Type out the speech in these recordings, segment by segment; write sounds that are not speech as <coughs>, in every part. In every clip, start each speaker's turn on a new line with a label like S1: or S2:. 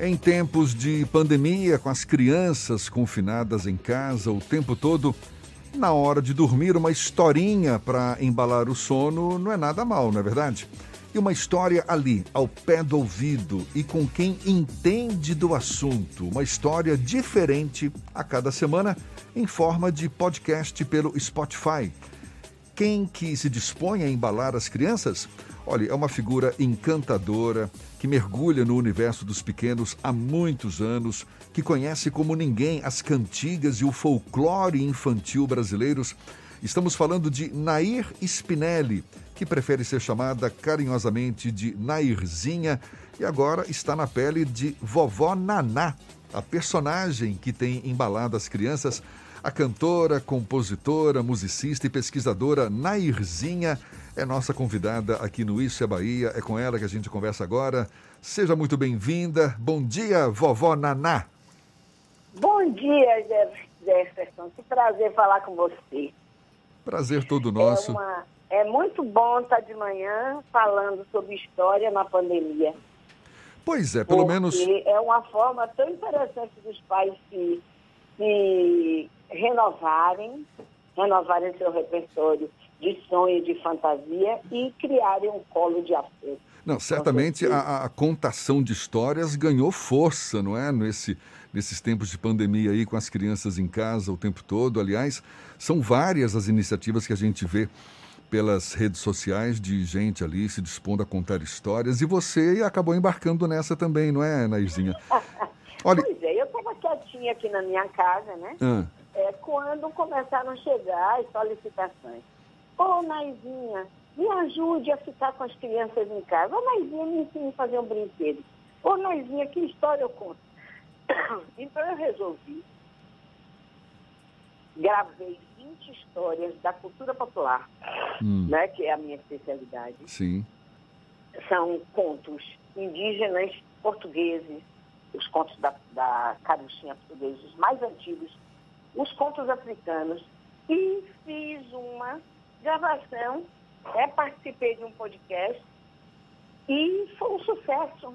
S1: Em tempos de pandemia, com as crianças confinadas em casa o tempo todo, na hora de dormir, uma historinha para embalar o sono não é nada mal, não é verdade? E uma história ali, ao pé do ouvido e com quem entende do assunto. Uma história diferente a cada semana, em forma de podcast pelo Spotify. Quem que se dispõe a embalar as crianças? Olha, é uma figura encantadora que mergulha no universo dos pequenos há muitos anos, que conhece como ninguém as cantigas e o folclore infantil brasileiros. Estamos falando de Nair Spinelli, que prefere ser chamada carinhosamente de Nairzinha e agora está na pele de Vovó Naná, a personagem que tem embalado as crianças a cantora, compositora, musicista e pesquisadora Nairzinha é nossa convidada aqui no Isso é Bahia. É com ela que a gente conversa agora. Seja muito bem-vinda. Bom dia, vovó Naná.
S2: Bom dia, Jefferson. Que prazer falar com você.
S1: Prazer todo nosso.
S2: É, uma, é muito bom estar de manhã falando sobre história na pandemia.
S1: Pois é, pelo menos.
S2: É uma forma tão interessante dos pais se, se renovarem, renovarem seu repertório de sonho, de fantasia e criarem um colo de afeto.
S1: Não, certamente a, a, contação de histórias ganhou força, não é? Nesse, nesses tempos de pandemia aí, com as crianças em casa o tempo todo. Aliás, são várias as iniciativas que a gente vê pelas redes sociais de gente ali se dispondo a contar histórias. E você acabou embarcando nessa também, não é, Nairzinha? <laughs>
S2: Olha... Pois é, eu estava quietinha aqui na minha casa, né? Ah. É, quando começaram a chegar as solicitações. Ô, Naizinha, me ajude a ficar com as crianças em casa. Ô, Naizinha, me ensine a fazer um brinquedo. Ô, Naizinha, que história eu conto? <coughs> Então eu resolvi, gravei 20 histórias da cultura popular, hum. né, que é a minha especialidade.
S1: Sim.
S2: São contos indígenas portugueses, os contos da, da caruchinha portuguesa, os mais antigos, os contos africanos, e fiz uma gravação, é, participei de um podcast e foi um sucesso.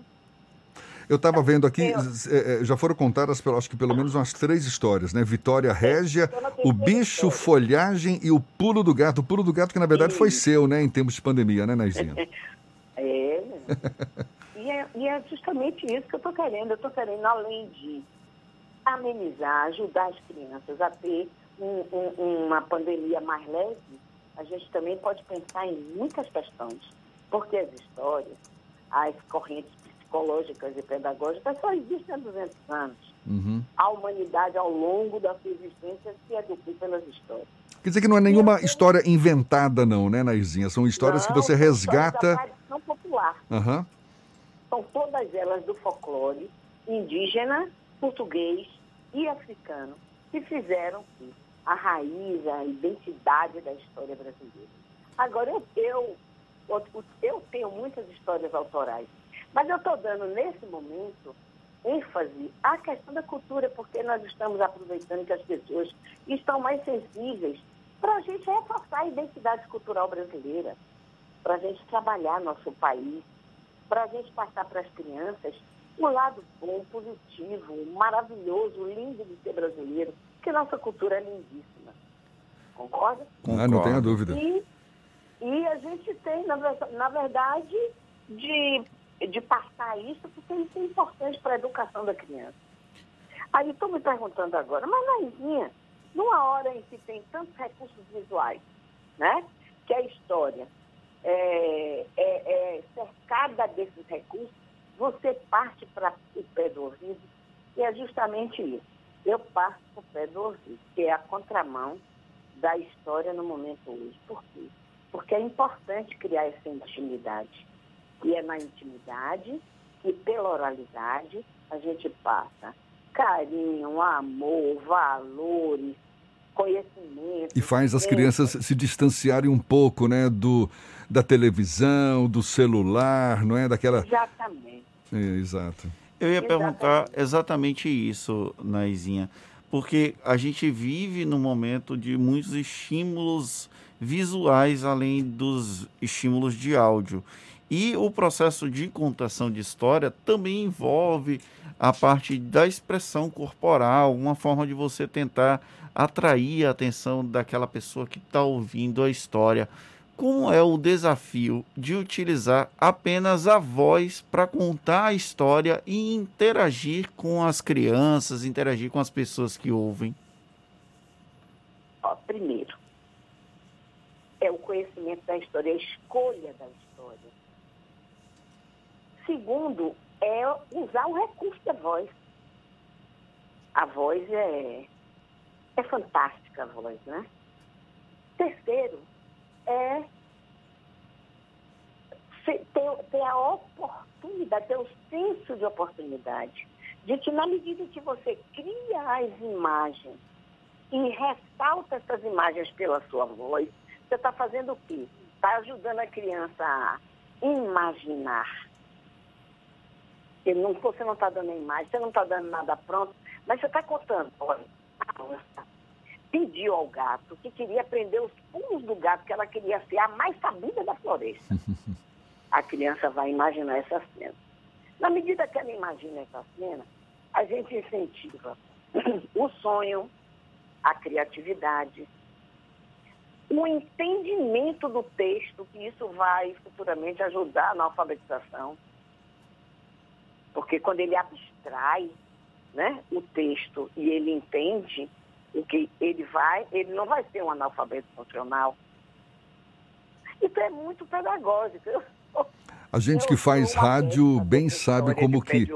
S1: Eu estava vendo aqui, eu... É, é, já foram contadas, acho que pelo menos umas três histórias, né? Vitória Régia, o bicho, folhagem e o pulo do gato. O pulo do gato que na verdade foi seu, né? Em tempos de pandemia, né, Naizinha? <laughs>
S2: é. <laughs> e é. E é justamente isso que eu estou querendo. Eu estou querendo, além de amenizar, ajudar as crianças a ter um, um, uma pandemia mais leve, a gente também pode pensar em muitas questões, porque as histórias, as correntes psicológicas e pedagógicas só existem há 200 anos. Uhum. A humanidade, ao longo da sua existência, se educou pelas histórias.
S1: Quer dizer que não é nenhuma história inventada, não, né, Naizinha? São histórias não, que você resgata.
S2: Tradição popular. Uhum. São todas elas do folclore indígena, português e africano, que fizeram que a raiz, a identidade da história brasileira. Agora, eu, eu, eu tenho muitas histórias autorais, mas eu estou dando, nesse momento, ênfase à questão da cultura, porque nós estamos aproveitando que as pessoas estão mais sensíveis para a gente reforçar a identidade cultural brasileira, para a gente trabalhar nosso país, para a gente passar para as crianças o lado bom, positivo, maravilhoso, lindo de ser brasileiro porque nossa cultura é lindíssima. Concorda?
S1: Ah, não tenha dúvida.
S2: E, e a gente tem, na, na verdade, de, de passar isso, porque isso é importante para a educação da criança. Aí estou me perguntando agora, mas Naizinha, numa hora em que tem tantos recursos visuais, né? Que a história é, é, é cercada desses recursos, você parte para o pé do ouvido e é justamente isso eu passo o pé do ouvido, que é a contramão da história no momento hoje. Por quê? Porque é importante criar essa intimidade. E é na intimidade que, pela oralidade, a gente passa carinho, amor, valores, conhecimento.
S1: E faz as crianças se distanciarem um pouco, né, do, da televisão, do celular, não é? Daquela.
S2: Exatamente.
S1: É, exato.
S3: Eu ia exatamente. perguntar exatamente isso, Naizinha, porque a gente vive num momento de muitos estímulos visuais além dos estímulos de áudio. E o processo de contação de história também envolve a parte da expressão corporal, uma forma de você tentar atrair a atenção daquela pessoa que está ouvindo a história. Como é o desafio de utilizar apenas a voz para contar a história e interagir com as crianças, interagir com as pessoas que ouvem?
S2: Ó, primeiro, é o conhecimento da história, a escolha da história. Segundo, é usar o recurso da voz. A voz é, é fantástica, a voz, né? Terceiro, é ter, ter a oportunidade, ter o senso de oportunidade, de que na medida que você cria as imagens e ressalta essas imagens pela sua voz, você está fazendo o quê? Está ajudando a criança a imaginar. Não, você não está dando a imagem, você não está dando nada pronto, mas você está contando. Olha, a pediu ao gato que queria prender os pulos do gato, que ela queria ser a mais sabida da floresta. <laughs> a criança vai imaginar essa cena. Na medida que ela imagina essa cena, a gente incentiva <clears throat> o sonho, a criatividade, o entendimento do texto, que isso vai futuramente ajudar na alfabetização. Porque quando ele abstrai né, o texto e ele entende o que ele vai, ele não vai ser um analfabeto funcional. Isso é muito pedagógico.
S1: A gente que faz rádio bem sabe como que.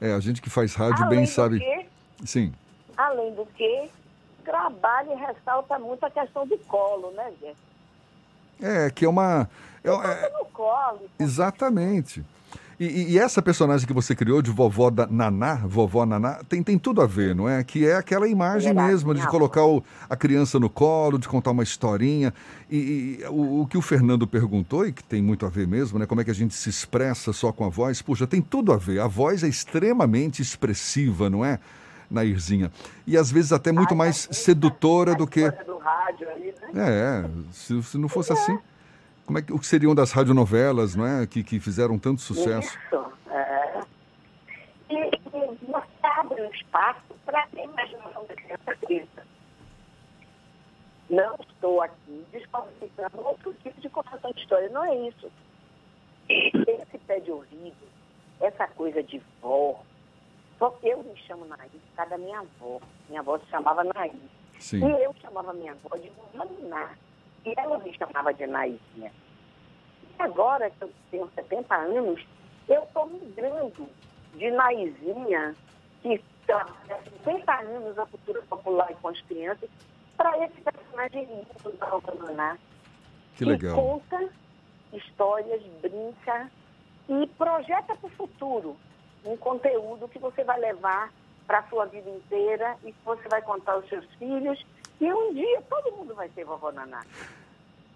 S1: É, a gente que faz rádio além bem sabe. Que, Sim.
S2: Além do que, trabalha e ressalta muito a questão do colo, né, gente?
S1: É, que é uma. É,
S2: é, colo.
S1: Exatamente. E, e, essa personagem que você criou de vovó da Naná, vovó Naná, tem, tem tudo a ver, não é? Que é aquela imagem mesmo de colocar o, a criança no colo, de contar uma historinha. E, e o, o, que o Fernando perguntou, e que tem muito a ver mesmo, né? Como é que a gente se expressa só com a voz? Puxa, tem tudo a ver. A voz é extremamente expressiva, não é? Nairzinha. E às vezes até muito mais sedutora do que.
S2: Do rádio ali,
S1: né? É, se, se não fosse assim. Como é que, o que seriam das radionovelas, não é? Que, que fizeram tanto sucesso.
S2: Isso, é. E, e você abre um espaço para a imaginação da criança preta. Não estou aqui desqualificando outro tipo de contação de história, não é isso. Esse pé de ouvido, essa coisa de vó, eu me chamo Naí por causa da minha avó. Minha avó se chamava Naí.
S1: Sim.
S2: E eu chamava minha avó de Maminá. E ela me chamava de Naizinha. E agora que eu tenho 70 anos, eu estou migrando de Naizinha, que trabalha 50 anos a cultura popular e com as crianças, para esse personagem lindo da.
S1: Que legal.
S2: Que conta histórias, brinca e projeta para o futuro um conteúdo que você vai levar para a sua vida inteira e que você vai contar aos seus filhos e um dia todo mundo vai ser vovó Naná.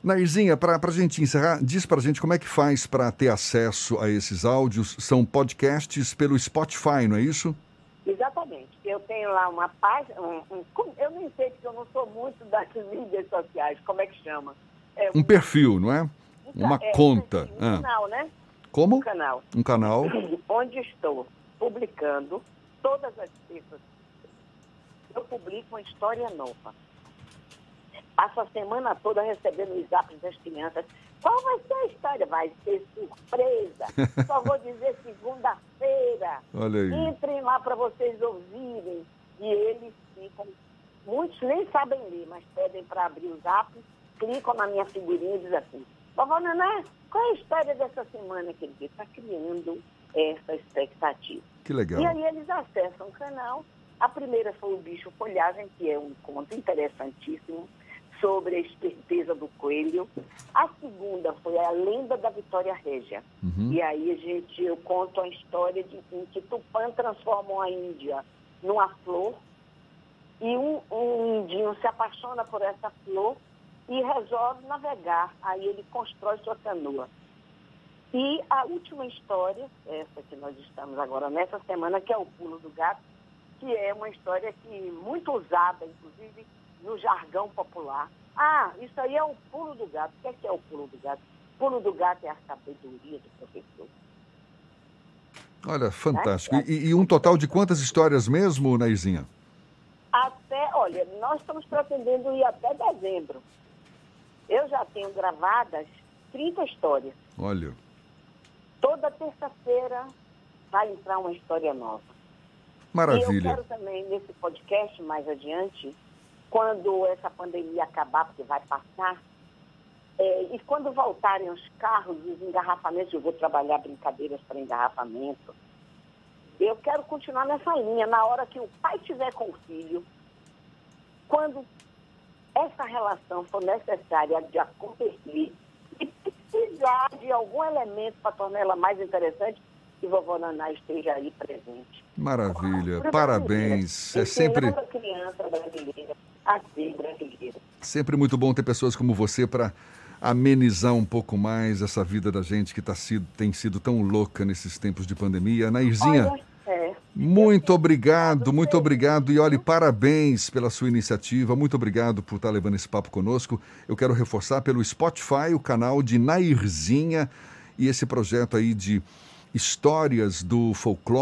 S1: Nairzinha, para a gente encerrar, diz para a gente como é que faz para ter acesso a esses áudios. São podcasts pelo Spotify, não é isso?
S2: Exatamente. Eu tenho lá uma página, um, um, eu nem sei porque eu não sou muito das <laughs> mídias sociais, como é que chama?
S1: É, um, um, perfil, não é? Uma é, conta. Um,
S2: ah. canal, né?
S1: Como?
S2: Um canal.
S1: Um canal. <clears throat>
S2: Onde estou publicando todas as terças. Eu publico uma história nova. Passo a semana toda recebendo os zaps das crianças. Qual vai ser a história? Vai ser surpresa. <laughs> Só vou dizer segunda-feira.
S1: Olha aí.
S2: Entrem lá para vocês ouvirem. E eles ficam. Muitos nem sabem ler, mas pedem para abrir o zap, clicam na minha figurinha e dizem assim: Vovó Naná, qual é a história dessa semana que ele está criando essa expectativa?
S1: Que legal.
S2: E aí eles acessam o canal. A primeira foi o Bicho Folhagem, que é um conto interessantíssimo sobre a esperteza do coelho. A segunda foi a lenda da Vitória Régia. Uhum. E aí a gente, eu conto a história de em que Tupã transforma a Índia numa flor e um, um indinho se apaixona por essa flor e resolve navegar. Aí ele constrói sua canoa. E a última história, essa que nós estamos agora nessa semana, que é o Pulo do Gato, que é uma história que muito usada, inclusive, no jargão popular. Ah, isso aí é o pulo do gato. O que é, que é o pulo do gato? O pulo do gato é a sabedoria do professor.
S1: Olha, fantástico. Né? E, e, um total de quantas histórias mesmo, Nairzinha?
S2: Até, olha, nós estamos pretendendo ir até dezembro. Eu já tenho gravadas 30 histórias.
S1: Olha.
S2: Toda terça-feira vai entrar uma história nova.
S1: Maravilha.
S2: E eu quero também, nesse podcast, mais adiante, quando essa pandemia acabar, porque vai passar, é, e quando voltarem os carros, os engarrafamentos, eu vou trabalhar brincadeiras para engarrafamento, eu quero continuar nessa linha. Na hora que o pai tiver com o filho, quando essa relação for necessária de acontecer e precisar de algum elemento para torná-la mais interessante, que vovó Naná esteja aí presente.
S1: Maravilha, parabéns. É sempre.
S2: A criança brasileira a ser brasileira.
S1: Sempre muito bom ter pessoas como você para amenizar um pouco mais essa vida da gente que tá sido, tem sido tão louca nesses tempos de pandemia. Nairzinha, Olha, é. muito obrigado, muito obrigado. E olhe, parabéns pela sua iniciativa. Muito obrigado por estar levando esse papo conosco. Eu quero reforçar pelo Spotify o canal de Nairzinha e esse projeto aí de histórias do folclore.